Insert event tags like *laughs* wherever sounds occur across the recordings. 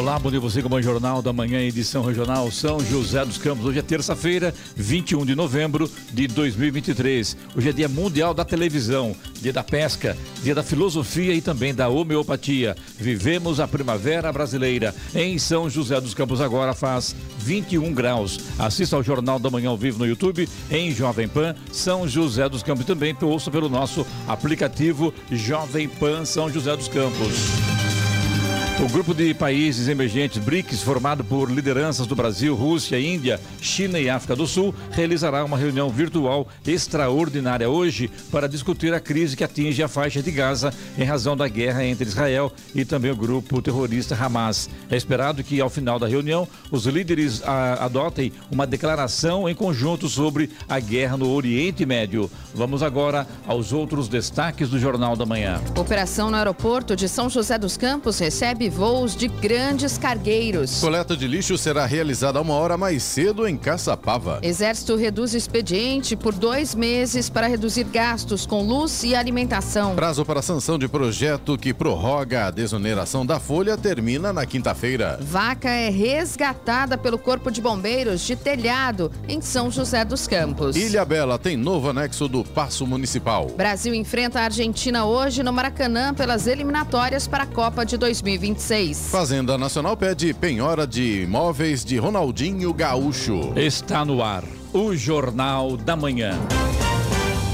Olá, bom dia você com o Jornal da Manhã, edição regional São José dos Campos. Hoje é terça-feira, 21 de novembro de 2023. Hoje é dia mundial da televisão, dia da pesca, dia da filosofia e também da homeopatia. Vivemos a primavera brasileira. Em São José dos Campos agora faz 21 graus. Assista ao Jornal da Manhã ao vivo no YouTube, em Jovem Pan, São José dos Campos. Também ouça pelo nosso aplicativo Jovem Pan São José dos Campos. O grupo de países emergentes BRICS, formado por lideranças do Brasil, Rússia, Índia, China e África do Sul, realizará uma reunião virtual extraordinária hoje para discutir a crise que atinge a faixa de Gaza em razão da guerra entre Israel e também o grupo terrorista Hamas. É esperado que, ao final da reunião, os líderes a, adotem uma declaração em conjunto sobre a guerra no Oriente Médio. Vamos agora aos outros destaques do Jornal da Manhã. Operação no aeroporto de São José dos Campos recebe voos de grandes cargueiros. Coleta de lixo será realizada uma hora mais cedo em Caçapava. Exército reduz expediente por dois meses para reduzir gastos com luz e alimentação. Prazo para sanção de projeto que prorroga a desoneração da folha termina na quinta-feira. Vaca é resgatada pelo Corpo de Bombeiros de telhado em São José dos Campos. Ilha Bela tem novo anexo do Paço Municipal. Brasil enfrenta a Argentina hoje no Maracanã pelas eliminatórias para a Copa de 2026. Fazenda Nacional pede penhora de imóveis de Ronaldinho Gaúcho. Está no ar o Jornal da Manhã.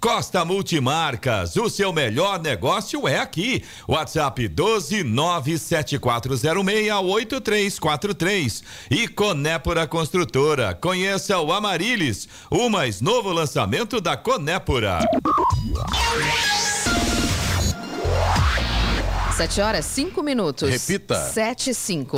Costa. Multimarcas, o seu melhor negócio é aqui. WhatsApp 12974068343 e Conépora Construtora. Conheça o Amarilis, o mais novo lançamento da Conépora. 7 horas 5 minutos. Repita. 7 e 5.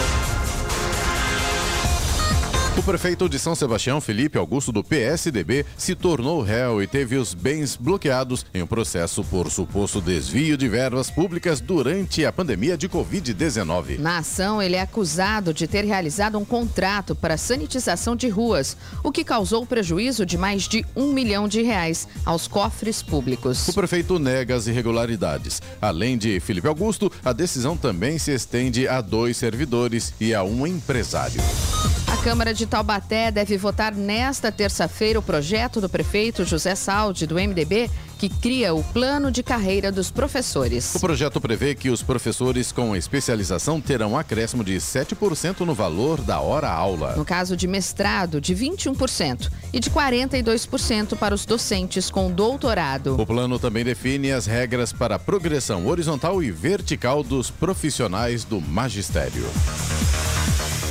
O prefeito de São Sebastião, Felipe Augusto, do PSDB, se tornou réu e teve os bens bloqueados em um processo por suposto desvio de verbas públicas durante a pandemia de Covid-19. Na ação, ele é acusado de ter realizado um contrato para sanitização de ruas, o que causou prejuízo de mais de um milhão de reais aos cofres públicos. O prefeito nega as irregularidades. Além de Felipe Augusto, a decisão também se estende a dois servidores e a um empresário. A Câmara de Itaú Taubaté deve votar nesta terça-feira o projeto do prefeito José Saldi, do MDB, que cria o plano de carreira dos professores. O projeto prevê que os professores com especialização terão acréscimo de 7% no valor da hora-aula. No caso de mestrado, de 21% e de 42% para os docentes com doutorado. O plano também define as regras para a progressão horizontal e vertical dos profissionais do magistério.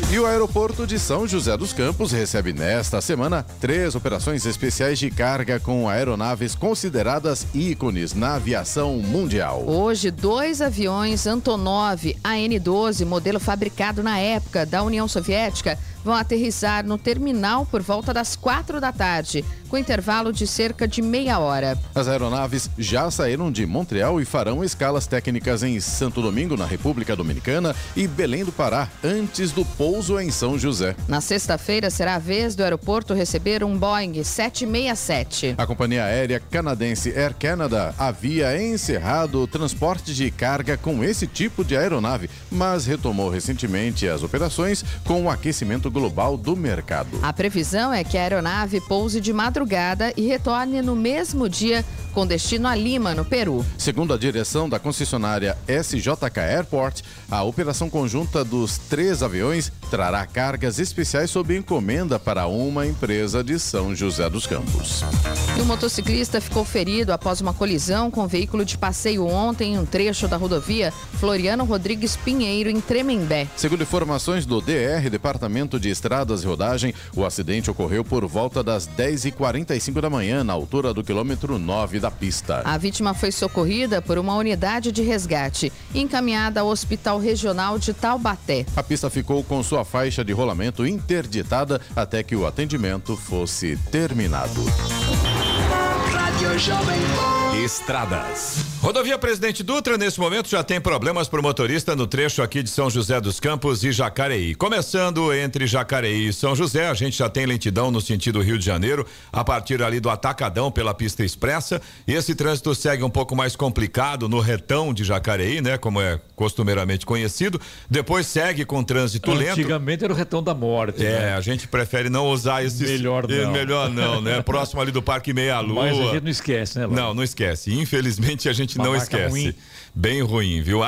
E o aeroporto de São José dos Campos recebe nesta semana três operações especiais de carga com aeronaves consideradas ícones na aviação mundial. Hoje, dois aviões Antonov AN-12, modelo fabricado na época da União Soviética, vão aterrissar no terminal por volta das quatro da tarde, com intervalo de cerca de meia hora. As aeronaves já saíram de Montreal e farão escalas técnicas em Santo Domingo, na República Dominicana, e Belém do Pará, antes do pouso em São José. Na sexta-feira será a vez do aeroporto receber um Boeing 767. A companhia aérea canadense Air Canada havia encerrado o transporte de carga com esse tipo de aeronave, mas retomou recentemente as operações com o aquecimento global do mercado. A previsão é que a aeronave pouse de madrugada e retorne no mesmo dia com destino a Lima, no Peru. Segundo a direção da concessionária SJK Airport, a operação conjunta dos três aviões trará cargas especiais sob encomenda para uma empresa de São José dos Campos. E o motociclista ficou ferido após uma colisão com um veículo de passeio ontem em um trecho da rodovia Floriano Rodrigues Pinheiro, em Tremembé. Segundo informações do DR, Departamento de Estradas e Rodagem, o acidente ocorreu por volta das 10h45 da manhã, na altura do quilômetro 9 da pista. A vítima foi socorrida por uma unidade de resgate e encaminhada ao Hospital Regional de Taubaté. A pista ficou com sua faixa de rolamento interditada até que o atendimento fosse terminado. Estradas. Rodovia Presidente Dutra, nesse momento, já tem problemas para o motorista no trecho aqui de São José dos Campos e Jacareí. Começando entre Jacareí e São José, a gente já tem lentidão no sentido Rio de Janeiro, a partir ali do Atacadão pela pista expressa. E esse trânsito segue um pouco mais complicado no retão de Jacareí, né? Como é costumeiramente conhecido. Depois segue com trânsito Antigamente lento. Antigamente era o retão da morte. É, né? a gente prefere não usar esse. Melhor não. Melhor não, né? *laughs* Próximo ali do Parque Meia Lua. Mas a gente não esquece, né? Laura? Não, não esquece. Infelizmente a gente Uma não esquece. ruim. Bem ruim, viu?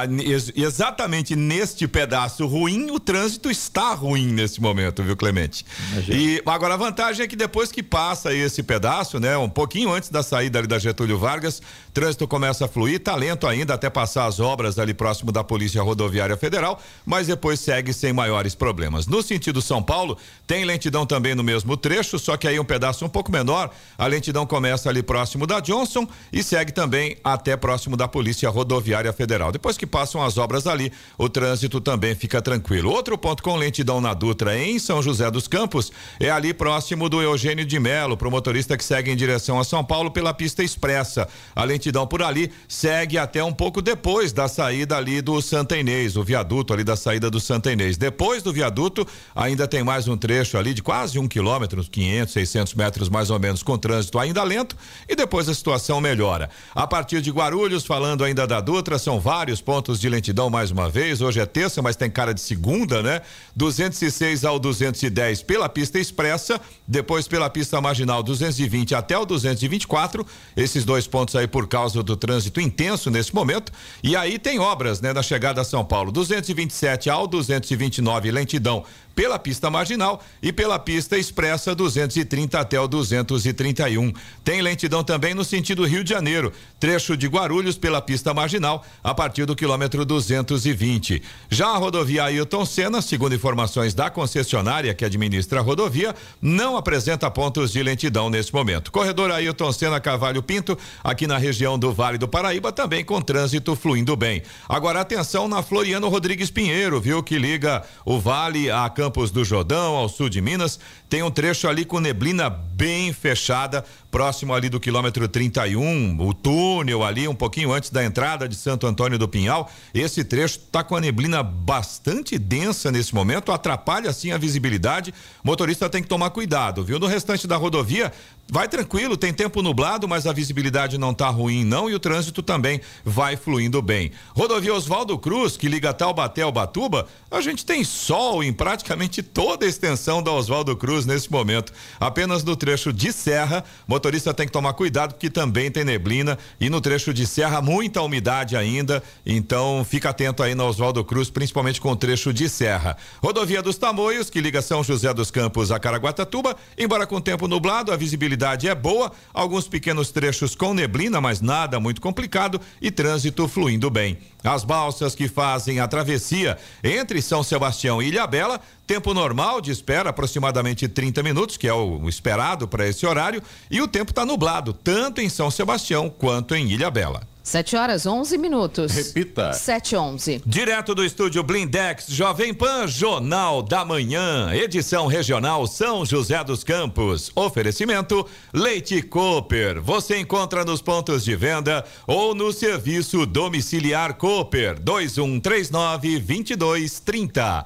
Exatamente neste pedaço ruim, o trânsito está ruim nesse momento, viu, Clemente? Imagina. E agora a vantagem é que depois que passa esse pedaço, né, um pouquinho antes da saída ali da Getúlio Vargas, trânsito começa a fluir, tá lento ainda até passar as obras ali próximo da Polícia Rodoviária Federal, mas depois segue sem maiores problemas. No sentido São Paulo, tem lentidão também no mesmo trecho, só que aí um pedaço um pouco menor. A lentidão começa ali próximo da Johnson e segue também até próximo da Polícia Rodoviária Federal. Depois que passam as obras ali, o trânsito também fica tranquilo. Outro ponto com lentidão na Dutra em São José dos Campos é ali próximo do Eugênio de Melo, para o motorista que segue em direção a São Paulo pela pista expressa. A lentidão por ali segue até um pouco depois da saída ali do Santa Inês, o viaduto ali da saída do Santa Inês. Depois do viaduto, ainda tem mais um trecho ali de quase um quilômetro, uns 500, 600 metros mais ou menos, com trânsito ainda lento e depois a situação melhora. A partir de Guarulhos, falando ainda da Dutra, são vários pontos de lentidão mais uma vez. Hoje é terça, mas tem cara de segunda, né? 206 ao 210 pela pista expressa, depois pela pista marginal 220 até o 224. Esses dois pontos aí por causa do trânsito intenso nesse momento. E aí tem obras, né, na chegada a São Paulo, 227 ao 229 lentidão pela pista marginal e pela pista expressa 230 até o 231. Tem lentidão também no sentido Rio de Janeiro, trecho de Guarulhos pela pista marginal a partir do quilômetro 220. Já a rodovia Ailton Senna, segundo informações da concessionária que administra a rodovia, não apresenta pontos de lentidão nesse momento. Corredor Ailton Senna Carvalho Pinto, aqui na região do Vale do Paraíba, também com trânsito fluindo bem. Agora atenção na Floriano Rodrigues Pinheiro, viu que liga o Vale a Campos do Jordão, ao sul de Minas. Tem um trecho ali com neblina bem fechada, próximo ali do quilômetro 31, o túnel ali, um pouquinho antes da entrada de Santo Antônio do Pinhal. Esse trecho está com a neblina bastante densa nesse momento, atrapalha assim a visibilidade. O motorista tem que tomar cuidado, viu? No restante da rodovia, vai tranquilo, tem tempo nublado, mas a visibilidade não está ruim, não, e o trânsito também vai fluindo bem. Rodovia Oswaldo Cruz, que liga Taubaté ao Batuba, a gente tem sol em praticamente toda a extensão da Oswaldo Cruz nesse momento. Apenas no trecho de serra, motorista tem que tomar cuidado porque também tem neblina e no trecho de serra muita umidade ainda, então fica atento aí na Oswaldo Cruz, principalmente com o trecho de serra. Rodovia dos Tamoios, que liga São José dos Campos a Caraguatatuba, embora com tempo nublado, a visibilidade é boa, alguns pequenos trechos com neblina, mas nada muito complicado e trânsito fluindo bem. As balsas que fazem a travessia entre São Sebastião e Ilhabela, tempo normal de espera, aproximadamente 30 minutos, que é o esperado para esse horário, e o tempo está nublado, tanto em São Sebastião quanto em Ilhabela. 7 horas 11 minutos. Repita. 7 11. Direto do estúdio Blindex Jovem Pan, Jornal da Manhã, edição regional São José dos Campos. Oferecimento Leite Cooper. Você encontra nos pontos de venda ou no serviço domiciliar Cooper 2139 2230.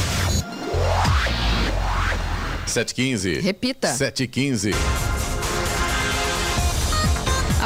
Sete quinze. Repita. Sete quinze. A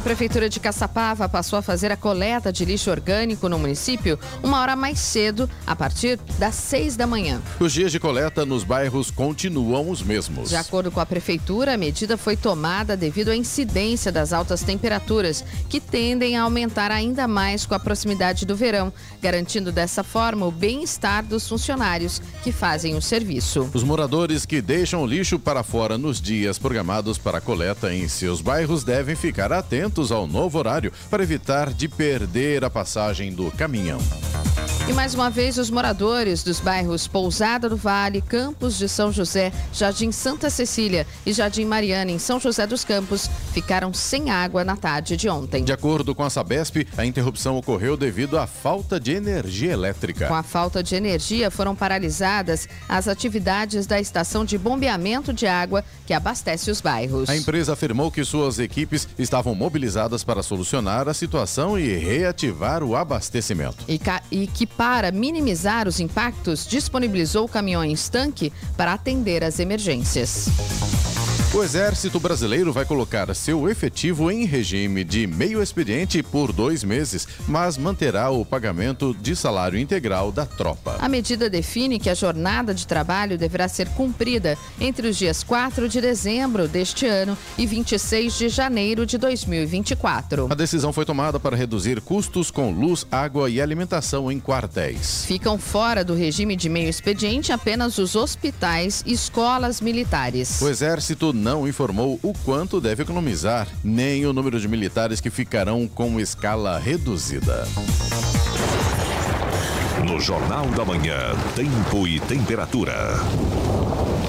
Prefeitura de Caçapava passou a fazer a coleta de lixo orgânico no município uma hora mais cedo, a partir das seis da manhã. Os dias de coleta nos bairros continuam os mesmos. De acordo com a Prefeitura, a medida foi tomada devido à incidência das altas temperaturas, que tendem a aumentar ainda mais com a proximidade do verão, garantindo dessa forma o bem-estar dos funcionários que fazem o serviço. Os moradores que deixam lixo para fora nos dias programados para coleta em seus bairros devem ficar atentos ao novo horário para evitar de perder a passagem do caminhão. E mais uma vez, os moradores dos bairros Pousada do Vale, Campos de São José, Jardim Santa Cecília e Jardim Mariana, em São José dos Campos, ficaram sem água na tarde de ontem. De acordo com a Sabesp, a interrupção ocorreu devido à falta de energia elétrica. Com a falta de energia, foram paralisadas as atividades da estação de bombeamento de água que abastece os bairros. A empresa afirmou que suas equipes estavam mobilizadas para solucionar a situação e reativar o abastecimento. E, e que para minimizar os impactos, disponibilizou caminhões tanque para atender às emergências. O Exército Brasileiro vai colocar seu efetivo em regime de meio expediente por dois meses, mas manterá o pagamento de salário integral da tropa. A medida define que a jornada de trabalho deverá ser cumprida entre os dias 4 de dezembro deste ano e 26 de janeiro de 2024. A decisão foi tomada para reduzir custos com luz, água e alimentação em quartéis. Ficam fora do regime de meio expediente apenas os hospitais e escolas militares. O Exército não informou o quanto deve economizar, nem o número de militares que ficarão com escala reduzida. No Jornal da Manhã, Tempo e Temperatura.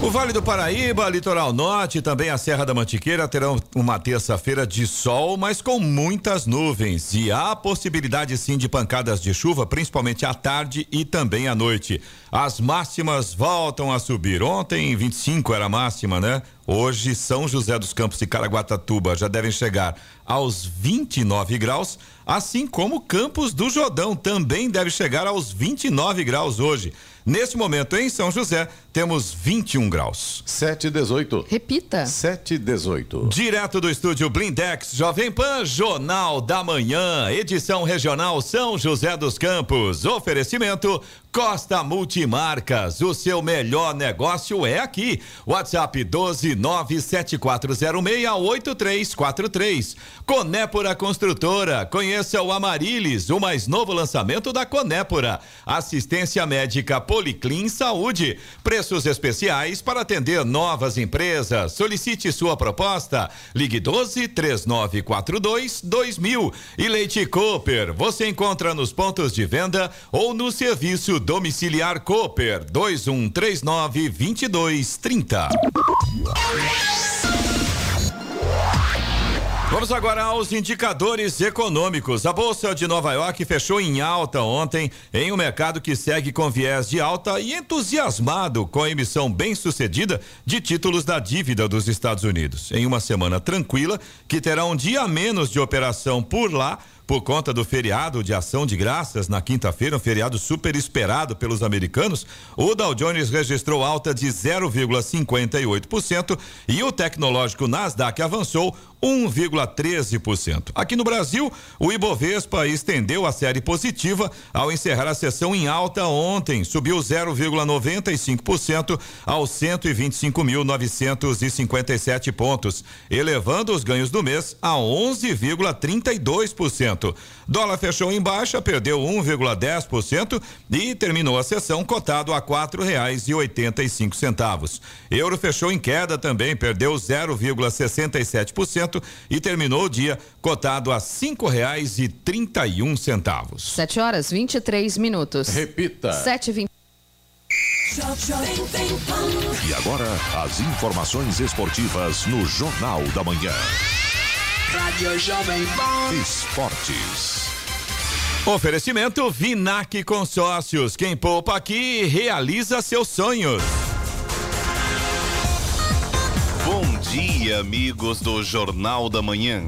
O Vale do Paraíba, Litoral Norte e também a Serra da Mantiqueira terão uma terça-feira de sol, mas com muitas nuvens. E há possibilidade sim de pancadas de chuva, principalmente à tarde e também à noite. As máximas voltam a subir. Ontem, 25 era a máxima, né? Hoje, São José dos Campos e Caraguatatuba já devem chegar aos 29 graus, assim como Campos do Jordão também deve chegar aos 29 graus hoje. Nesse momento, em São José, temos 21 graus. 7 e 18. Repita. 7 e 18. Direto do estúdio Blindex, Jovem Pan, Jornal da Manhã, edição regional São José dos Campos. Oferecimento Costa Multimarcas, o seu melhor negócio é aqui. WhatsApp 12974068343. Conépora Construtora, conheça o Amarilis, o mais novo lançamento da Conépora. Assistência médica Policlin Saúde, preços especiais para atender novas empresas. Solicite sua proposta. Ligue 12 3942 2000. E Leite Cooper, você encontra nos pontos de venda ou no serviço domiciliar Cooper 2139 2230. Vamos agora aos indicadores econômicos. A Bolsa de Nova York fechou em alta ontem, em um mercado que segue com viés de alta e entusiasmado com a emissão bem-sucedida de títulos da dívida dos Estados Unidos. Em uma semana tranquila, que terá um dia menos de operação por lá, por conta do feriado de ação de graças na quinta-feira, um feriado super esperado pelos americanos, o Dow Jones registrou alta de 0,58% e o tecnológico Nasdaq avançou 1,13%. Aqui no Brasil, o Ibovespa estendeu a série positiva ao encerrar a sessão em alta ontem, subiu 0,95% aos 125.957 pontos, elevando os ganhos do mês a 11,32%. Dólar fechou em baixa, perdeu 1,10% e terminou a sessão cotado a quatro reais e oitenta e cinco centavos. Euro fechou em queda também, perdeu 0,67% e terminou o dia cotado a cinco reais e trinta e um centavos. Sete horas vinte e três minutos. Repita. Sete vinte E agora, as informações esportivas no Jornal da Manhã. Rádio Jovem Pan. Esportes. Oferecimento Vinac Consórcios. Quem poupa aqui realiza seus sonhos. Bom dia, amigos do Jornal da Manhã.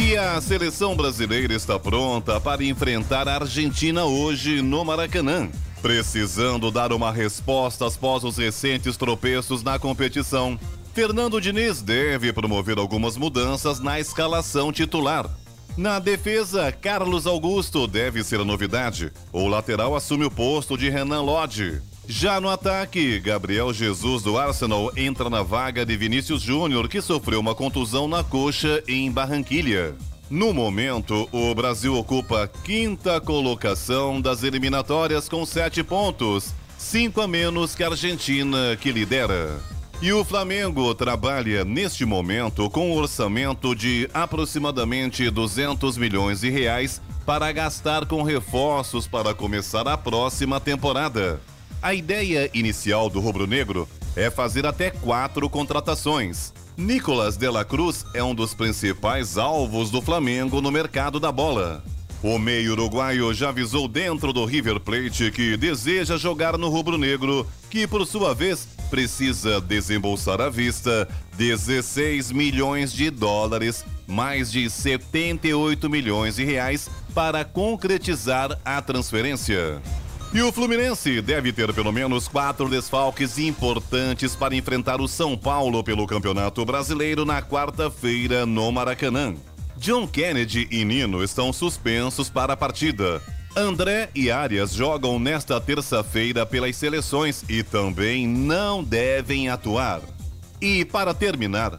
E a seleção brasileira está pronta para enfrentar a Argentina hoje no Maracanã, precisando dar uma resposta após os recentes tropeços na competição. Fernando Diniz deve promover algumas mudanças na escalação titular. Na defesa, Carlos Augusto deve ser a novidade. O lateral assume o posto de Renan Lodge. Já no ataque, Gabriel Jesus do Arsenal entra na vaga de Vinícius Júnior, que sofreu uma contusão na coxa em Barranquilha. No momento, o Brasil ocupa a quinta colocação das eliminatórias com sete pontos, cinco a menos que a Argentina, que lidera. E o Flamengo trabalha neste momento com um orçamento de aproximadamente 200 milhões de reais para gastar com reforços para começar a próxima temporada. A ideia inicial do rubro-negro é fazer até quatro contratações. Nicolas de Cruz é um dos principais alvos do Flamengo no mercado da bola. O meio uruguaio já avisou dentro do River Plate que deseja jogar no rubro-negro, que por sua vez precisa desembolsar à vista 16 milhões de dólares, mais de 78 milhões de reais para concretizar a transferência. E o Fluminense deve ter pelo menos quatro desfalques importantes para enfrentar o São Paulo pelo Campeonato Brasileiro na quarta-feira no Maracanã. John Kennedy e Nino estão suspensos para a partida. André e Arias jogam nesta terça-feira pelas seleções e também não devem atuar. E para terminar,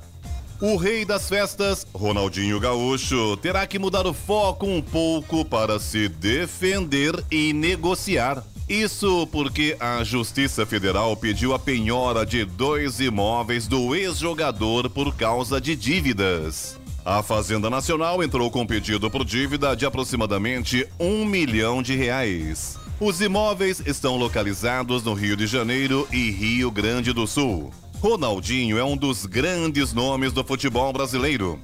o rei das festas, Ronaldinho Gaúcho, terá que mudar o foco um pouco para se defender e negociar. Isso porque a Justiça Federal pediu a penhora de dois imóveis do ex-jogador por causa de dívidas. A Fazenda Nacional entrou com pedido por dívida de aproximadamente um milhão de reais. Os imóveis estão localizados no Rio de Janeiro e Rio Grande do Sul. Ronaldinho é um dos grandes nomes do futebol brasileiro.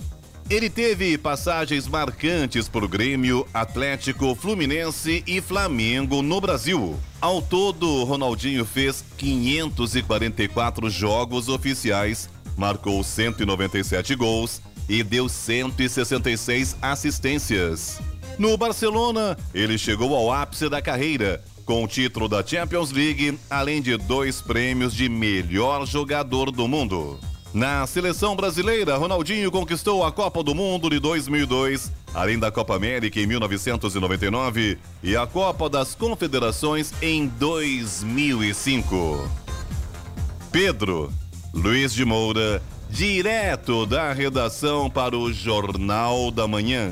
Ele teve passagens marcantes por Grêmio, Atlético, Fluminense e Flamengo no Brasil. Ao todo, Ronaldinho fez 544 jogos oficiais, marcou 197 gols e deu 166 assistências. No Barcelona, ele chegou ao ápice da carreira, com o título da Champions League, além de dois prêmios de melhor jogador do mundo. Na seleção brasileira, Ronaldinho conquistou a Copa do Mundo de 2002, além da Copa América em 1999 e a Copa das Confederações em 2005. Pedro Luiz de Moura, direto da redação para o Jornal da Manhã.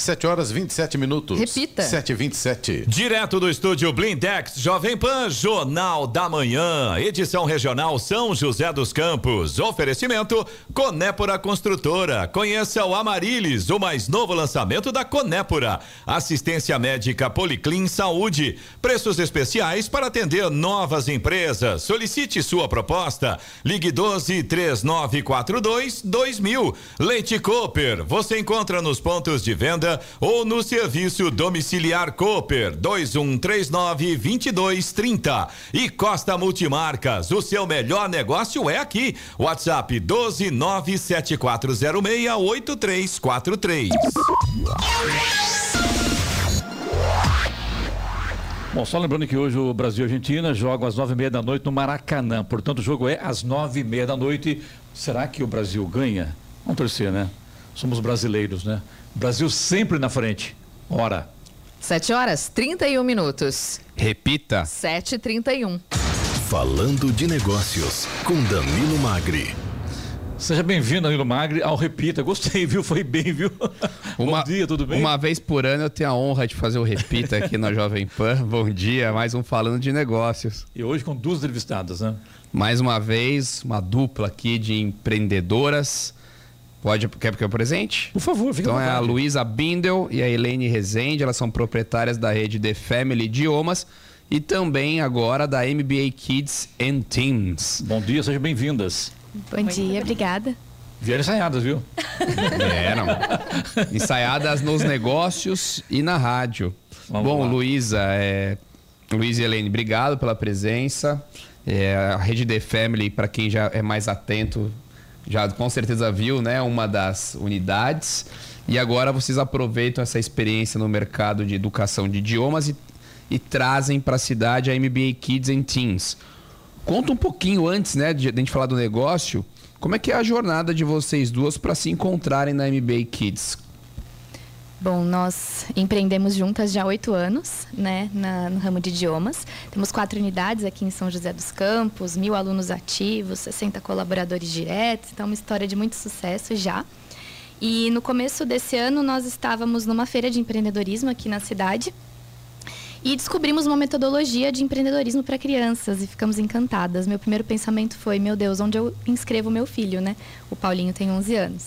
7 horas 27 minutos. Repita. 7 e 27 Direto do estúdio Blindex Jovem Pan, Jornal da Manhã, edição regional São José dos Campos. Oferecimento Conépora Construtora. Conheça o Amarilis, o mais novo lançamento da Conépora. Assistência médica Policlin Saúde. Preços especiais para atender novas empresas. Solicite sua proposta. Ligue 12 3942 2000. Leite Cooper. Você encontra nos pontos de venda ou no serviço domiciliar Cooper 2139 2230 e Costa Multimarcas. O seu melhor negócio é aqui. WhatsApp 12974068343. Bom, só lembrando que hoje o Brasil e a Argentina jogam às nove e meia da noite no Maracanã. Portanto, o jogo é às nove e meia da noite. Será que o Brasil ganha? Vamos torcer, né? Somos brasileiros, né? Brasil sempre na frente. Ora. 7 horas 31 minutos. Repita. 7h31. Falando de negócios com Danilo Magri. Seja bem-vindo, Danilo Magri, ao Repita. Gostei, viu? Foi bem, viu? *laughs* Uma, Bom dia, tudo bem? Uma vez por ano eu tenho a honra de fazer o Repita aqui na *laughs* Jovem Pan. Bom dia, mais um Falando de Negócios. E hoje com duas entrevistadas, né? Mais uma vez, uma dupla aqui de empreendedoras. Pode, quer que eu presente? Por favor, fica Então é a. Luísa Bindel e a Helene Rezende, elas são proprietárias da rede The Family Idiomas e também agora da MBA Kids and Teams. Bom dia, sejam bem-vindas. Bom dia, obrigada. Vieram ensaiadas, viu? *laughs* Eram. Ensaiadas nos negócios e na rádio. Vamos Bom, lá. Luísa, é... Luísa e Helene, obrigado pela presença. É, a rede The Family, para quem já é mais atento, já com certeza viu, né? Uma das unidades. E agora vocês aproveitam essa experiência no mercado de educação de idiomas e, e trazem para a cidade a MBA Kids and Teens. Conta um pouquinho antes, né, de, de a gente falar do negócio, como é que é a jornada de vocês duas para se encontrarem na MBA Kids? Bom, nós empreendemos juntas já há oito anos, né, na- no ramo de idiomas. Temos quatro unidades aqui em São José dos Campos, mil alunos ativos, 60 colaboradores diretos, então uma história de muito sucesso já. E no começo desse ano nós estávamos numa feira de empreendedorismo aqui na cidade e descobrimos uma metodologia de empreendedorismo para crianças e ficamos encantadas. Meu primeiro pensamento foi, meu Deus, onde eu inscrevo meu filho, né? O Paulinho tem 11 anos.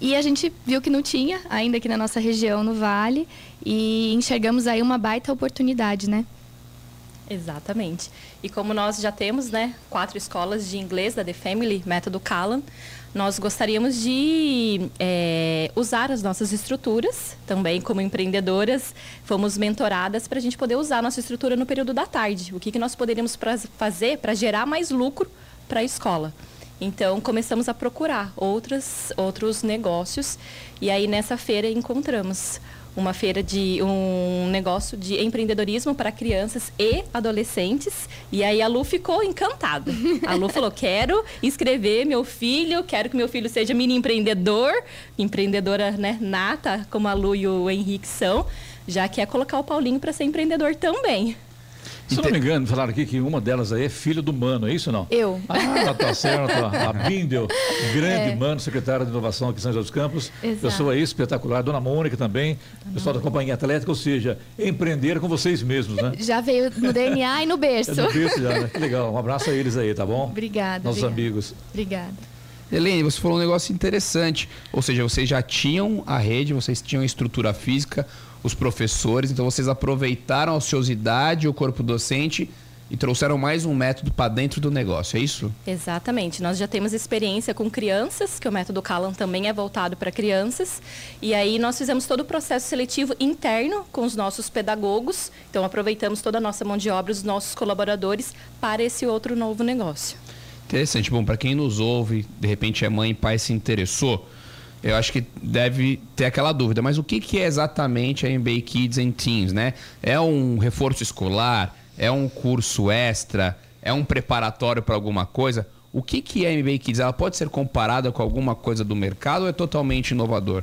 E a gente viu que não tinha, ainda aqui na nossa região, no Vale, e enxergamos aí uma baita oportunidade, né? Exatamente. E como nós já temos, né, quatro escolas de inglês da The Family, método Callan, nós gostaríamos de é, usar as nossas estruturas, também como empreendedoras, fomos mentoradas para a gente poder usar a nossa estrutura no período da tarde. O que, que nós poderíamos pra- fazer para gerar mais lucro para a escola. Então, começamos a procurar outras, outros negócios e aí nessa feira encontramos uma feira de um negócio de empreendedorismo para crianças e adolescentes. E aí a Lu ficou encantada. A Lu falou: quero inscrever meu filho, quero que meu filho seja mini empreendedor, empreendedora né, nata, como a Lu e o Henrique são, já quer colocar o Paulinho para ser empreendedor também. Se não me engano, falaram aqui que uma delas aí é filho do Mano, é isso ou não? Eu. Ah, tá certo. *laughs* A Bindel, grande É. Mano, secretária de inovação aqui em São José dos Campos. Exato. Pessoa aí espetacular. Dona Mônica também, pessoal da Companhia Atlética, ou seja, empreender com vocês mesmos, né? Já veio no DNA e no berço. É do berço já, né? Que legal. Um abraço a eles aí, tá bom? Obrigada. Nossos obrigada. amigos. Obrigada. Helene, você falou um negócio interessante. Ou seja, vocês já tinham a rede, vocês tinham a estrutura física, os professores, então vocês aproveitaram a ociosidade, o corpo docente e trouxeram mais um método para dentro do negócio, é isso? Exatamente. Nós já temos experiência com crianças, que o método Callan também é voltado para crianças. E aí nós fizemos todo o processo seletivo interno com os nossos pedagogos. Então aproveitamos toda a nossa mão de obra, os nossos colaboradores para esse outro novo negócio. Interessante. Bom, para quem nos ouve, de repente é mãe e pai se interessou, eu acho que deve ter aquela dúvida. Mas o que, que é exatamente a MBA Kids and Teens, né? É um reforço escolar? É um curso extra? É um preparatório para alguma coisa? O que, que é a MBA Kids? Ela pode ser comparada com alguma coisa do mercado ou é totalmente inovador?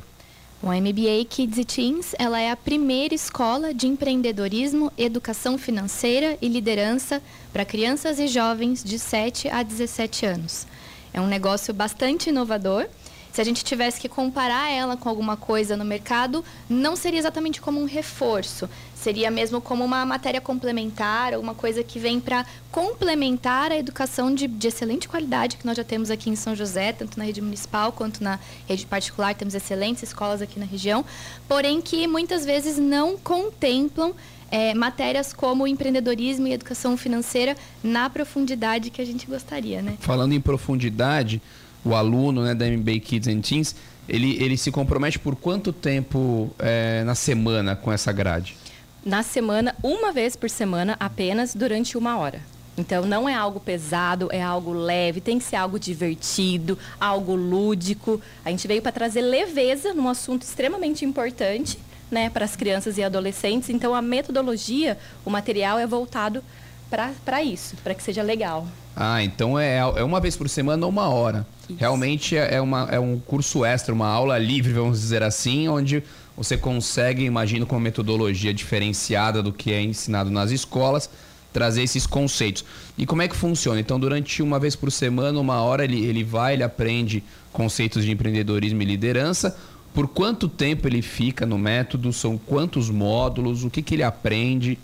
Bom, a MBA Kids e Teens, ela é a primeira escola de empreendedorismo, educação financeira e liderança para crianças e jovens de 7 a 17 anos. É um negócio bastante inovador. Se a gente tivesse que comparar ela com alguma coisa no mercado, não seria exatamente como um reforço. Seria mesmo como uma matéria complementar, uma coisa que vem para complementar a educação de, de excelente qualidade que nós já temos aqui em São José, tanto na rede municipal quanto na rede particular. Temos excelentes escolas aqui na região, porém que muitas vezes não contemplam é, matérias como empreendedorismo e educação financeira na profundidade que a gente gostaria, né? Falando em profundidade, o aluno né, da MBA Kids and Teens, ele, ele se compromete por quanto tempo é, na semana com essa grade? Na semana, uma vez por semana, apenas durante uma hora. Então não é algo pesado, é algo leve, tem que ser algo divertido, algo lúdico. A gente veio para trazer leveza num assunto extremamente importante, né, para as crianças e adolescentes. Então a metodologia, o material é voltado para isso, para que seja legal. Ah, então é, é uma vez por semana ou uma hora. Isso. Realmente é, é, uma, é um curso extra, uma aula livre, vamos dizer assim, onde você consegue, imagino, com uma metodologia diferenciada do que é ensinado nas escolas, trazer esses conceitos. E como é que funciona? Então, durante uma vez por semana, uma hora, ele, ele vai, ele aprende conceitos de empreendedorismo e liderança. Por quanto tempo ele fica no método? São quantos módulos? O que, que ele aprende?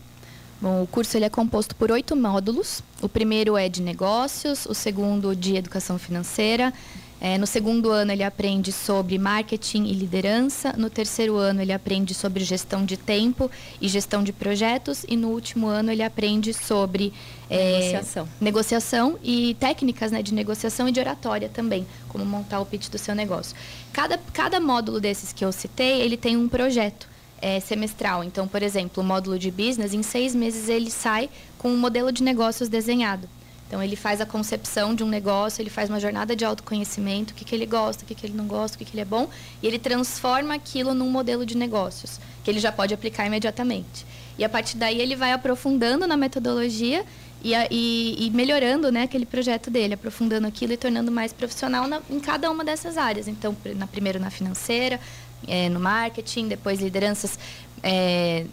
Bom, o curso ele é composto por oito módulos. O primeiro é de negócios, o segundo de educação financeira. É, no segundo ano ele aprende sobre marketing e liderança. No terceiro ano ele aprende sobre gestão de tempo e gestão de projetos. E no último ano ele aprende sobre é, negociação. negociação e técnicas né, de negociação e de oratória também, como montar o pitch do seu negócio. Cada, cada módulo desses que eu citei, ele tem um projeto é, semestral. Então, por exemplo, o módulo de business, em seis meses ele sai com um modelo de negócios desenhado. Então, ele faz a concepção de um negócio, ele faz uma jornada de autoconhecimento, o que, que ele gosta, o que, que ele não gosta, o que, que ele é bom, e ele transforma aquilo num modelo de negócios, que ele já pode aplicar imediatamente. E a partir daí ele vai aprofundando na metodologia e, e, e melhorando né, aquele projeto dele, aprofundando aquilo e tornando mais profissional na, em cada uma dessas áreas. Então, na, primeiro na financeira, é, no marketing, depois lideranças, é,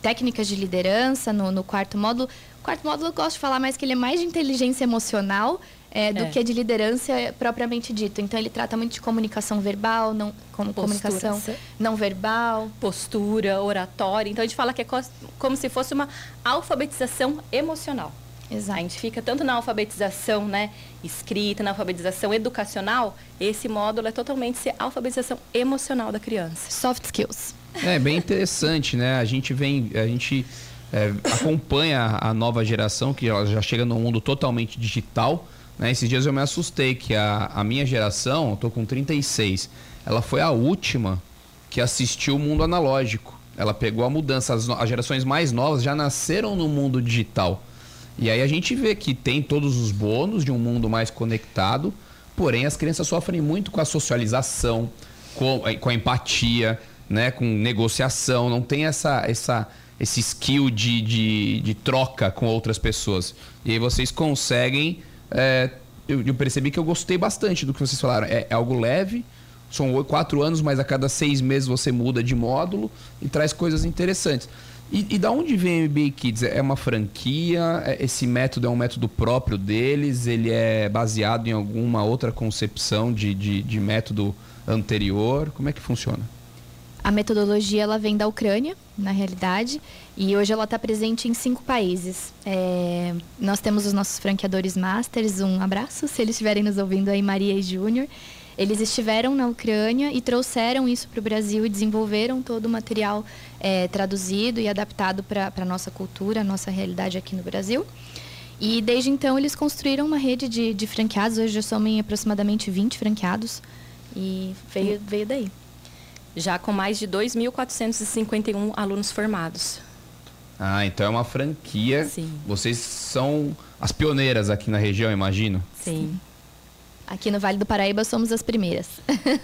técnicas de liderança no, no, quarto módulo. O quarto módulo eu gosto de falar mais que ele é mais de inteligência emocional é, do é. que de liderança propriamente dito. Então ele trata muito de comunicação verbal, não, como comunicação não verbal, postura, oratória. Então a gente fala que é como se fosse uma alfabetização emocional. Exato. A gente fica tanto na alfabetização né, escrita, na alfabetização educacional, esse módulo é totalmente a alfabetização emocional da criança. Soft skills. É bem interessante, né? A gente vem, a gente é, acompanha a nova geração que ela já chega num mundo totalmente digital. Né? Esses dias eu me assustei que a, a minha geração, eu tô com 36, ela foi a última que assistiu o mundo analógico. Ela pegou a mudança. As, as gerações mais novas já nasceram no mundo digital. E aí a gente vê que tem todos os bônus de um mundo mais conectado, porém as crianças sofrem muito com a socialização, com, com a empatia, né, com negociação, não tem essa, essa, esse skill de, de, de troca com outras pessoas. E aí vocês conseguem. É, eu, eu, percebi que eu gostei bastante do que vocês falaram. É, é algo leve, são quatro anos, mas a cada seis meses você muda de módulo e traz coisas interessantes. E, e da onde vem o MBA Kids? É uma franquia? É, esse método é um método próprio deles? Ele é baseado em alguma outra concepção de, de, de método anterior? Como é que funciona? A metodologia ela vem da Ucrânia, na realidade, e hoje ela está presente em cinco países. É, nós temos os nossos franqueadores masters, um abraço se eles estiverem nos ouvindo aí, Maria e Júnior. Eles estiveram na Ucrânia e trouxeram isso para o Brasil e desenvolveram todo o material é, traduzido e adaptado para a nossa cultura, a nossa realidade aqui no Brasil. E desde então eles construíram uma rede de, de franqueados, hoje já somem aproximadamente 20 franqueados e veio, veio daí. Já com mais de 2.451 alunos formados. Ah, então é uma franquia. Sim. Vocês são as pioneiras aqui na região, imagino? Sim. Aqui no Vale do Paraíba somos as primeiras.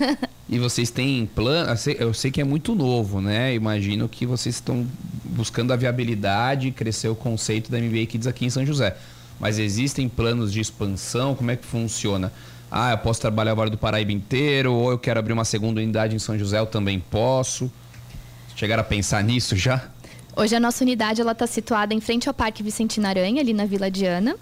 *laughs* e vocês têm plano? Eu sei que é muito novo, né? Imagino que vocês estão buscando a viabilidade e crescer o conceito da MBA Kids aqui em São José. Mas existem planos de expansão? Como é que funciona? Ah, eu posso trabalhar o Vale do Paraíba inteiro, ou eu quero abrir uma segunda unidade em São José, eu também posso. Chegaram a pensar nisso já? Hoje a nossa unidade ela está situada em frente ao Parque Vicentina Aranha, ali na Vila Diana.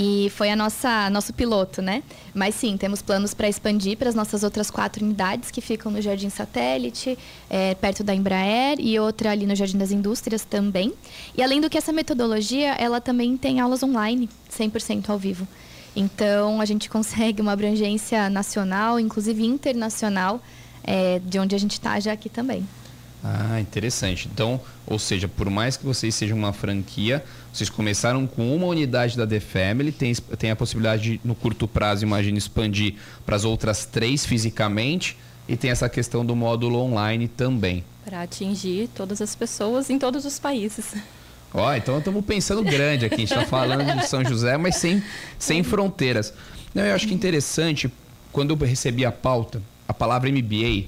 E foi a nossa nosso piloto, né? Mas sim, temos planos para expandir para as nossas outras quatro unidades que ficam no Jardim Satélite, é, perto da Embraer e outra ali no Jardim das Indústrias também. E além do que essa metodologia, ela também tem aulas online, 100% ao vivo. Então a gente *laughs* consegue uma abrangência nacional, inclusive internacional, é, de onde a gente está já aqui também. Ah, interessante. Então, ou seja, por mais que vocês sejam uma franquia, vocês começaram com uma unidade da The Family, tem, tem a possibilidade de, no curto prazo, imagino, expandir para as outras três fisicamente e tem essa questão do módulo online também. Para atingir todas as pessoas em todos os países. Ó, então estamos pensando grande aqui. A gente está falando de São José, mas sem, sem fronteiras. Não, eu acho que interessante, quando eu recebi a pauta, a palavra MBA,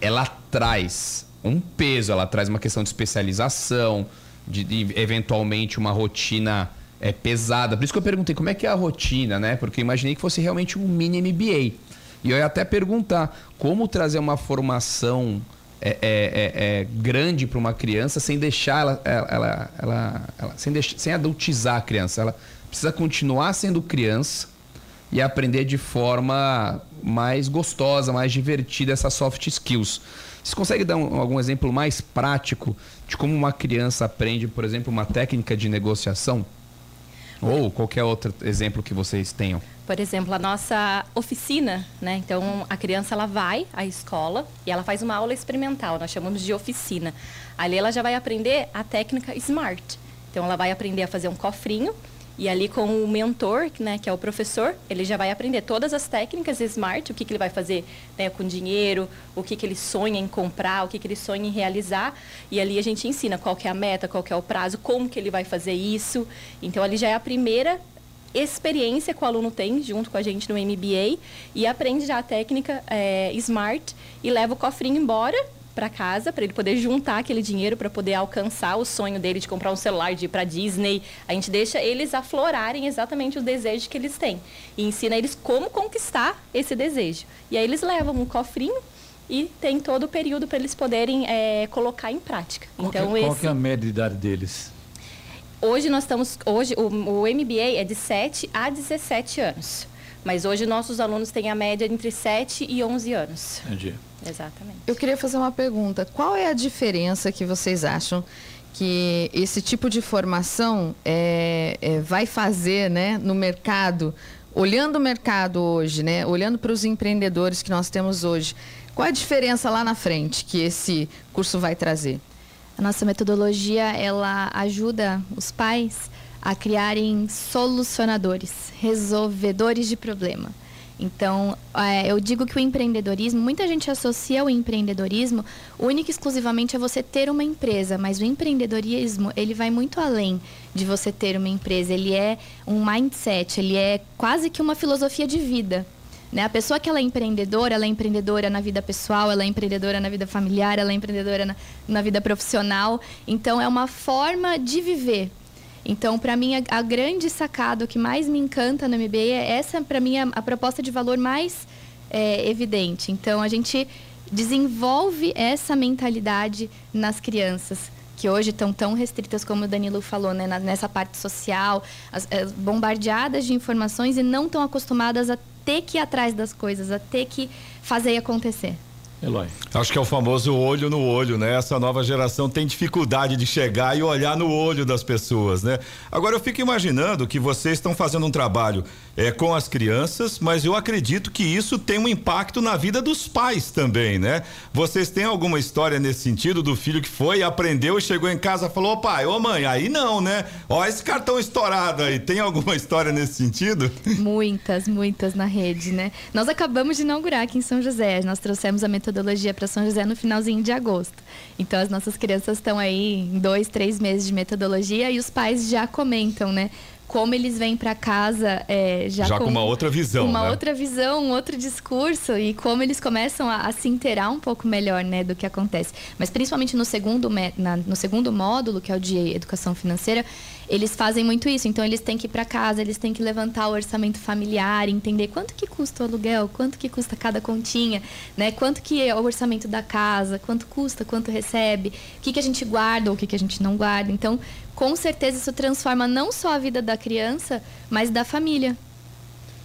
ela traz um peso, ela traz uma questão de especialização, de, de eventualmente uma rotina é pesada. Por isso que eu perguntei como é que é a rotina, né? Porque eu imaginei que fosse realmente um mini MBA. E eu ia até perguntar como trazer uma formação é, é, é, é grande para uma criança sem deixar ela, ela, ela, ela sem, sem adultizar a criança. Ela precisa continuar sendo criança e aprender de forma mais gostosa, mais divertida essas soft skills. Você consegue dar um, algum exemplo mais prático de como uma criança aprende, por exemplo, uma técnica de negociação? Ou qualquer outro exemplo que vocês tenham? Por exemplo, a nossa oficina, né? Então, a criança ela vai à escola e ela faz uma aula experimental, nós chamamos de oficina. Ali ela já vai aprender a técnica SMART. Então, ela vai aprender a fazer um cofrinho e ali com o mentor, né, que é o professor, ele já vai aprender todas as técnicas Smart, o que, que ele vai fazer né, com dinheiro, o que, que ele sonha em comprar, o que, que ele sonha em realizar. E ali a gente ensina qual é a meta, qual é o prazo, como que ele vai fazer isso. Então ali já é a primeira experiência que o aluno tem junto com a gente no MBA e aprende já a técnica é, Smart e leva o cofrinho embora para casa para ele poder juntar aquele dinheiro para poder alcançar o sonho dele de comprar um celular, de ir para Disney. A gente deixa eles aflorarem exatamente os desejos que eles têm e ensina eles como conquistar esse desejo. E aí eles levam um cofrinho e tem todo o período para eles poderem é, colocar em prática. Qual então que, é, qual esse... que é a média de idade deles? Hoje nós estamos hoje o, o MBA é de 7 a 17 anos. Mas hoje nossos alunos têm a média entre 7 e 11 anos. Entendi. Exatamente. Eu queria fazer uma pergunta. Qual é a diferença que vocês acham que esse tipo de formação é, é, vai fazer né, no mercado? Olhando o mercado hoje, né, olhando para os empreendedores que nós temos hoje, qual é a diferença lá na frente que esse curso vai trazer? A nossa metodologia ela ajuda os pais a criarem solucionadores, resolvedores de problema. Então, é, eu digo que o empreendedorismo, muita gente associa o empreendedorismo única e exclusivamente a você ter uma empresa, mas o empreendedorismo, ele vai muito além de você ter uma empresa, ele é um mindset, ele é quase que uma filosofia de vida. Né? A pessoa que ela é empreendedora, ela é empreendedora na vida pessoal, ela é empreendedora na vida familiar, ela é empreendedora na, na vida profissional. Então, é uma forma de viver. Então, para mim, a, a, grande sacada, o que mais me encanta no MBA é essa, para mim, a, a, proposta de valor mais é, evidente. Então, a gente desenvolve essa mentalidade nas crianças que hoje estão tão restritas como o Danilo falou, né, nessa parte social, as, as bombardeadas de informações e não tão acostumadas a ter que ir atrás das coisas, a ter que fazer acontecer. Eloy. Acho que é o famoso olho no olho, né? Essa nova geração tem dificuldade de chegar e olhar no olho das pessoas, né? Agora eu fico imaginando que vocês estão fazendo um trabalho é, com as crianças, mas eu acredito que isso tem um impacto na vida dos pais também, né? Vocês têm alguma história nesse sentido do filho que foi, aprendeu chegou em casa falou: pai, ô mãe, aí não, né? Ó, esse cartão estourado aí, tem alguma *laughs* história nesse sentido? Muitas, muitas na rede, né? Nós acabamos de inaugurar aqui em São José, nós trouxemos a metodologia para São José no finalzinho de agosto. Então as nossas crianças estão aí em dois, três meses de metodologia e os pais já comentam, né? Como eles vêm para casa é, já, já com, com, uma outra visão, uma né? outra visão, um outro discurso e como eles começam a, a, se inteirar um pouco melhor, né, do que acontece. Mas principalmente no segundo na, no segundo módulo, que é o de educação financeira, eles fazem muito isso. Então eles têm que ir para casa, eles têm que levantar o orçamento familiar, entender quanto que custa o aluguel, quanto que custa cada continha, né? Quanto que é o orçamento da casa, quanto custa, quanto recebe, o que que a gente guarda ou o que que a gente não guarda. Então, com certeza isso transforma não só a vida da criança, mas da família.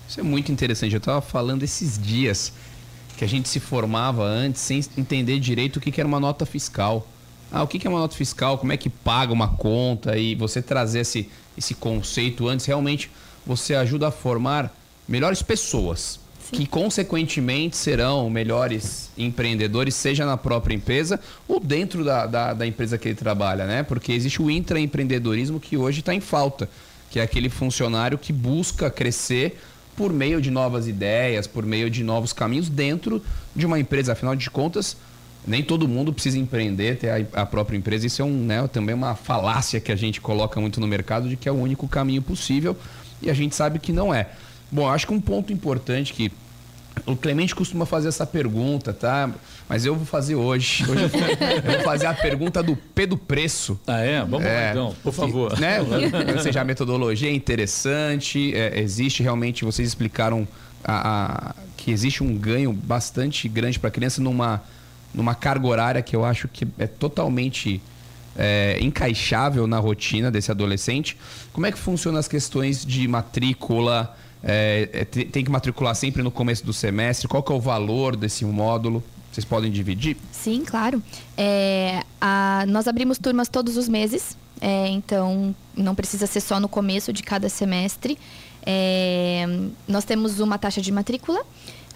Isso é muito interessante. Eu estava falando esses dias que a gente se formava antes sem entender direito o que, que era uma nota fiscal. Ah, o que é uma nota fiscal? Como é que paga uma conta? E você trazer esse, esse conceito antes, realmente você ajuda a formar melhores pessoas. Que, consequentemente, serão melhores empreendedores, seja na própria empresa ou dentro da, da, da empresa que ele trabalha, né? Porque existe o intraempreendedorismo que hoje está em falta, que é aquele funcionário que busca crescer por meio de novas ideias, por meio de novos caminhos dentro de uma empresa. Afinal de contas, nem todo mundo precisa empreender, ter a, a, própria empresa. Isso é um, né, também uma falácia que a gente coloca muito no mercado de que é o único caminho possível e a gente sabe que não é. Bom, acho que um ponto importante que O Clemente costuma fazer essa pergunta, tá? Mas eu vou fazer hoje. Hoje eu vou, eu vou fazer a pergunta do P do preço. Ah, é? Vamos lá então, por favor. Né? *laughs* Ou seja, a metodologia é interessante, é, existe realmente, vocês explicaram a, a, que existe um ganho bastante grande para a criança numa, numa carga horária que eu acho que é totalmente é, encaixável na rotina desse adolescente. Como é que funcionam as questões de matrícula? É, é, tem que matricular sempre no começo do semestre? Qual que é o valor desse módulo? Vocês podem dividir? Sim, claro. É, a, nós abrimos turmas todos os meses, é, então não precisa ser só no começo de cada semestre. É, nós temos uma taxa de matrícula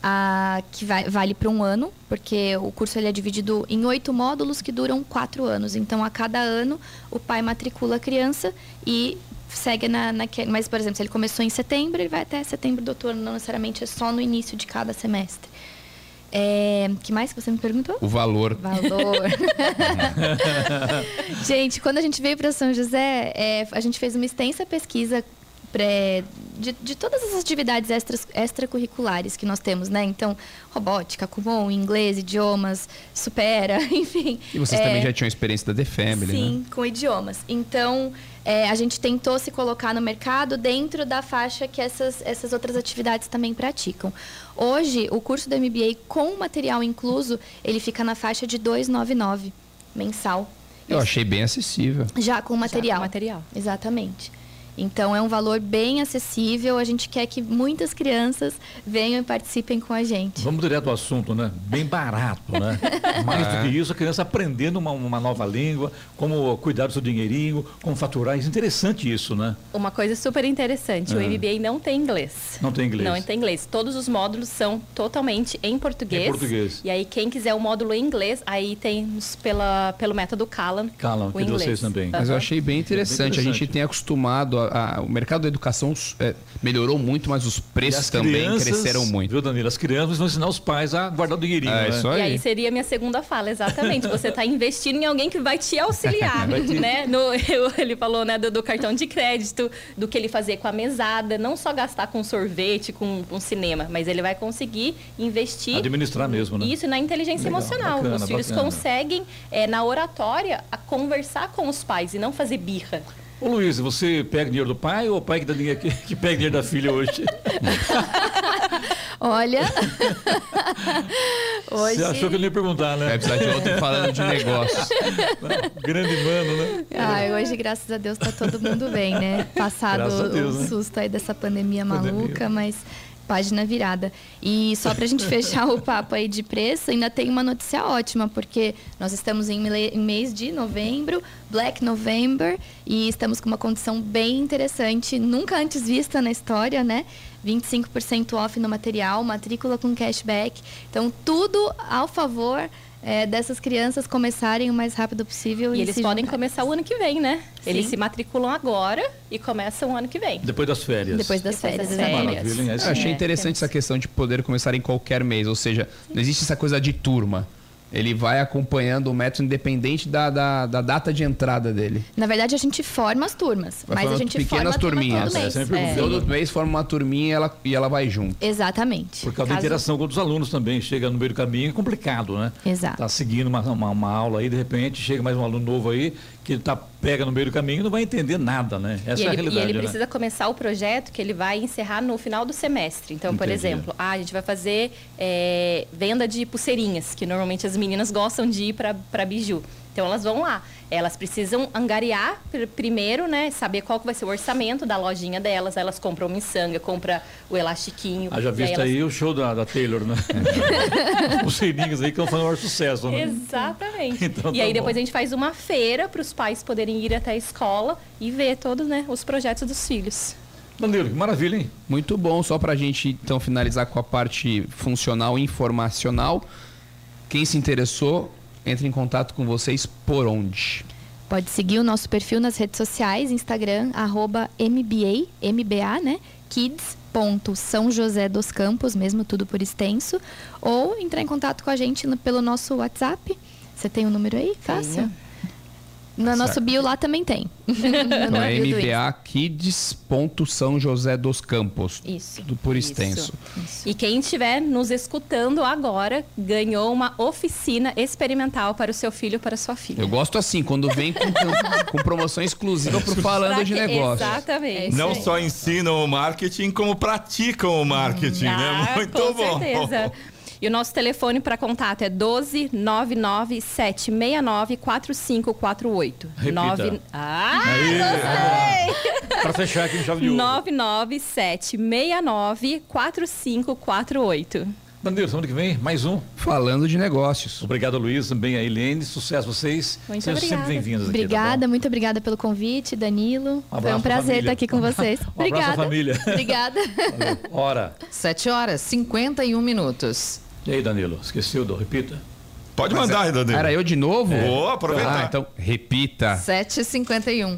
a, que vai, vale para um ano, porque o curso ele é dividido em oito módulos que duram quatro anos. Então, a cada ano, o pai matricula a criança e segue na, na mas por exemplo se ele começou em setembro ele vai até setembro do outro ano não necessariamente é só no início de cada semestre. É, que mais que você me perguntou? O valor. Valor. *laughs* Gente quando a gente veio para São José é, a gente fez uma extensa pesquisa pré, de, de todas as atividades extras, extracurriculares que nós temos, né? Então, robótica, comum, inglês, idiomas, supera, *laughs* enfim. E vocês é, também já tinham experiência da The Family, sim, né? com idiomas. Então, é, a gente tentou se colocar no mercado dentro da faixa que essas, essas outras atividades também praticam. Hoje, o curso do MBA com material incluso, ele fica na faixa de 299 mensal. Eu achei bem acessível. Já com material. Já com material. Exatamente. Então é um valor bem acessível. A gente quer que muitas crianças venham e participem com a gente. Vamos direto ao assunto, né? Bem barato, né? *laughs* Mais do que isso, a criança aprendendo uma, uma nova língua, como cuidar do seu dinheirinho, como faturar. É interessante isso, né? Uma coisa super interessante, o MBA não tem inglês. Não tem inglês. Não tem inglês. Todos os módulos são totalmente em português. Em português. E aí quem quiser o módulo em inglês, aí temos pela, pelo método Callan. Callan, que inglês. vocês também. Mas eu achei bem interessante. bem interessante. A gente tem acostumado a a, o mercado da educação é, melhorou muito, mas os preços também crianças, cresceram muito. Viu, Danilo? As crianças vão ensinar os pais a guardar o dinheirinho. É, né? isso aí. E aí seria a minha segunda fala, exatamente. Você está investindo em alguém que vai te auxiliar, *laughs* vai te... né? No, eu, ele falou né, do, do, cartão de crédito, do que ele fazer com a mesada, não só gastar com sorvete, com, com cinema, mas ele vai conseguir investir. Administrar mesmo, né? Isso na inteligência Legal, emocional. Bacana, os filhos bacana. conseguem, é, na oratória, a conversar com os pais e não fazer birra. Ô Luiz, você pega dinheiro do pai ou o pai que, dá dinheiro, que, que pega dinheiro da filha hoje? *laughs* Olha. *laughs* hoje... Você achou que eu não ia perguntar, né? É precisar de outro falando de negócios. *laughs* Grande mano, né? Ai, hoje, graças a Deus, tá todo mundo bem, né? Passado Deus, o né? susto aí dessa pandemia maluca, mas página virada. E só para a gente *laughs* fechar o papo aí de preço, ainda tem uma notícia ótima, porque nós estamos em mês de novembro, Black November, e estamos com uma condição bem interessante, nunca antes vista na história, né? 25% off no material, matrícula com cashback. Então, tudo ao favor é, dessas crianças começarem o mais rápido possível. E, e eles podem começar o ano que vem, né? Sim. Eles se matriculam agora e começam o ano que vem. Depois das férias. Depois das Depois férias, das férias. Eu achei interessante essa questão de poder começar em qualquer mês, ou seja, não existe essa coisa de turma. Ele vai acompanhando o método independente da, da, da, data de entrada dele. Na verdade, a gente forma as turmas, vai mas a gente pequenas forma turminhas. todo mês. É, é. Todo mês forma uma turminha e ela, e ela vai junto. Exatamente. Por causa Caso... da interação com os alunos também. Chega no meio do caminho, é complicado, né? Exato. Tá seguindo uma, uma, uma aula aí, de repente, chega mais um aluno novo aí, que tá, pega no meio do caminho e não vai entender nada, né? Essa e é a ele, realidade. E ele né? precisa começar o projeto que ele vai encerrar no final do semestre. Então, Entendi. por exemplo, ah, a gente vai fazer é, venda de pulseirinhas, que normalmente as meninas gostam de ir para biju. Então elas vão lá. Elas precisam angariar primeiro, né? Saber qual que vai ser o orçamento da lojinha delas. Elas compram miçanga, compra o elastiquinho. Ah, já visto aí, elas... aí, o show da, da Taylor, né? *laughs* Os seirinhos aí que estão fazendo um maior sucesso, né? Exatamente. Então, e tá aí bom. depois a gente faz uma feira para os pais poderem ir até a escola e ver todos né, os projetos dos filhos. Danilo, que maravilha, hein? Muito bom. Só para a gente então finalizar com a parte funcional e informacional. Quem se interessou, entre em contato com vocês por onde? Pode seguir o nosso perfil nas redes sociais, Instagram, arroba MBA, MBA, né? Kids. São José dos Campos, mesmo tudo por extenso, ou entrar em contato com a gente no, pelo nosso WhatsApp. Você tem o um número aí? Fácil. No nosso bio lá também tem. *laughs* Então é MBA Kids. São José dos Campos. Isso. Do por Isso. extenso. E quem estiver nos escutando agora ganhou uma oficina experimental para o seu filho ou para a sua filha. Eu gosto assim, quando vem com, com promoção exclusiva pro Falando Pra de Negócios. Exatamente. Não só ensinam o marketing, como praticam o marketing, né? Ah, Muito com bom. certeza. E o nosso telefone para contato é 12 99 769 4548. Repita. Nove- Ah, Para fechar aqui no chave de ouro. 99 769 4548. Danilo, semana que vem, mais um. Falando de negócios. Obrigado, Luiz, também a Helene. Sucesso a vocês. Muito Sejam obrigada. sempre bem-vindos aqui. tá Obrigada, muito obrigada pelo convite, Danilo. Foi abraço um prazer família. estar aqui com *laughs* vocês. Um Obrigada. família. *laughs* Obrigada. Hora. 7 horas 51 minutos. E aí, Danilo? Esqueceu do repita? Pode mandar, Danilo. Era eu de novo? Vou aproveitar. Ah, então repita. 7h51.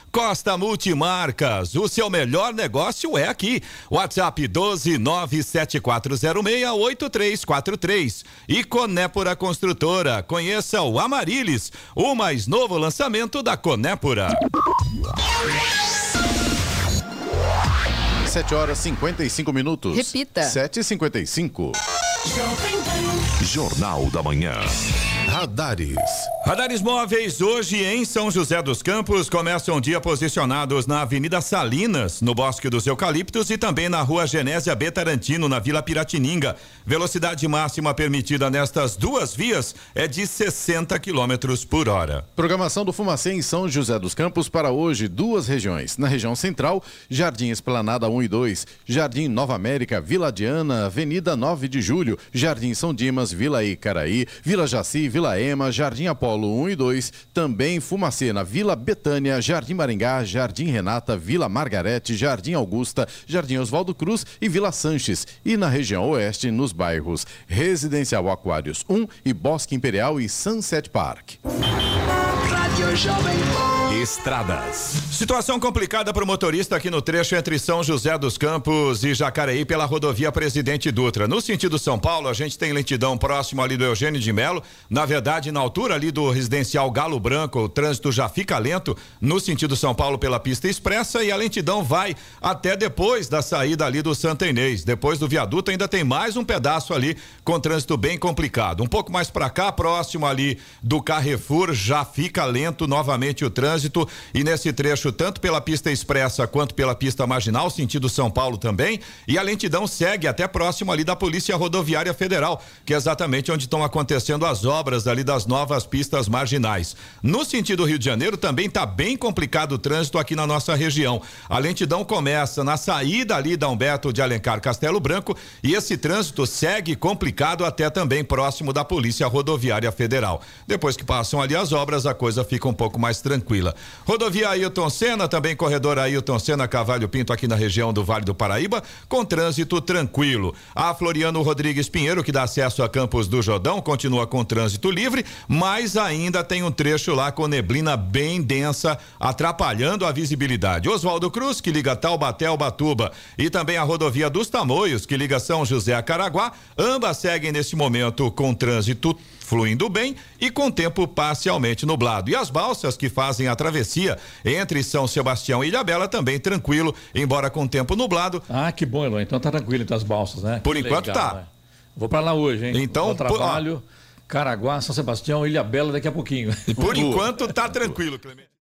Costa Multimarcas, o seu melhor negócio é aqui. WhatsApp 12974068343. E Conépora Construtora, conheça o Amarilis, o mais novo lançamento da Conépora. 7 horas 55 minutos. Repita. 7h55. Jornal da Manhã. Radares. Radares móveis hoje em São José dos Campos começam o dia posicionados na Avenida Salinas, no Bosque dos Eucaliptos e também na Rua Genésia B Tarantino, na Vila Piratininga. Velocidade máxima permitida nestas duas vias é de 60 quilômetros por hora. Programação do Fumacê em São José dos Campos para hoje, duas regiões. Na região central, Jardim Esplanada 1 e 2, Jardim Nova América, Vila Diana, Avenida 9 de Julho, Jardim São Dimas, Vila Icaraí, Vila Jaci, Vila Ema, Jardim Apolo 1 e 2, também Fumacê na Vila Betânia, Jardim Maringá, Jardim Renata, Vila Margarete, Jardim Augusta, Jardim Oswaldo Cruz e Vila Sanches. E na região oeste, nos bairros Residencial Aquários 1 e Bosque Imperial e Sunset Park. Estradas. Situação complicada para o motorista aqui no trecho entre São José dos Campos e Jacareí pela rodovia Presidente Dutra. No sentido São Paulo, a gente tem lentidão próximo ali do Eugênio de Melo. Na verdade, na altura ali do residencial Galo Branco, o trânsito já fica lento no sentido São Paulo pela pista expressa e a lentidão vai até depois da saída ali do Santa Inês. Depois do viaduto ainda tem mais um pedaço ali com trânsito bem complicado. Um pouco mais para cá, próximo ali do Carrefour, já fica lento novamente o trânsito e nesse trecho tanto pela pista expressa quanto pela pista marginal, sentido São Paulo também, e a lentidão segue até próximo ali da Polícia Rodoviária Federal, que é exatamente onde estão acontecendo as obras ali das novas pistas marginais. No sentido Rio de Janeiro também está bem complicado o trânsito aqui na nossa região. A lentidão começa na saída ali da Humberto de Alencar Castelo Branco e esse trânsito segue complicado até também próximo da Polícia Rodoviária Federal. Depois que passam ali as obras, a coisa fica um pouco mais tranquila. Rodovia Ailton Senna, também corredor Ailton Senna Cavalho Pinto aqui na região do Vale do Paraíba, com trânsito tranquilo. A Floriano Rodrigues Pinheiro, que dá acesso a Campos do Jordão, continua com trânsito livre, mas ainda tem um trecho lá com neblina bem densa, atrapalhando a visibilidade. Oswaldo Cruz, que liga Taubaté ao Batuba, e também a rodovia dos Tamoios, que liga São José a Caraguá, ambas seguem nesse momento com trânsito fluindo bem e com tempo parcialmente nublado. E as balsas que fazem a travessia entre São Sebastião e Ilhabela também tranquilo, embora com tempo nublado. Ah, que bom, Eloy. Então tá tranquilo entre as balsas, né? Por Que enquanto legal, tá. né? Vou pra lá hoje, hein? Então, Vou trabalho, Caraguá, São Sebastião, Ilha Bela daqui a pouquinho. Por enquanto tá tranquilo, Clemente.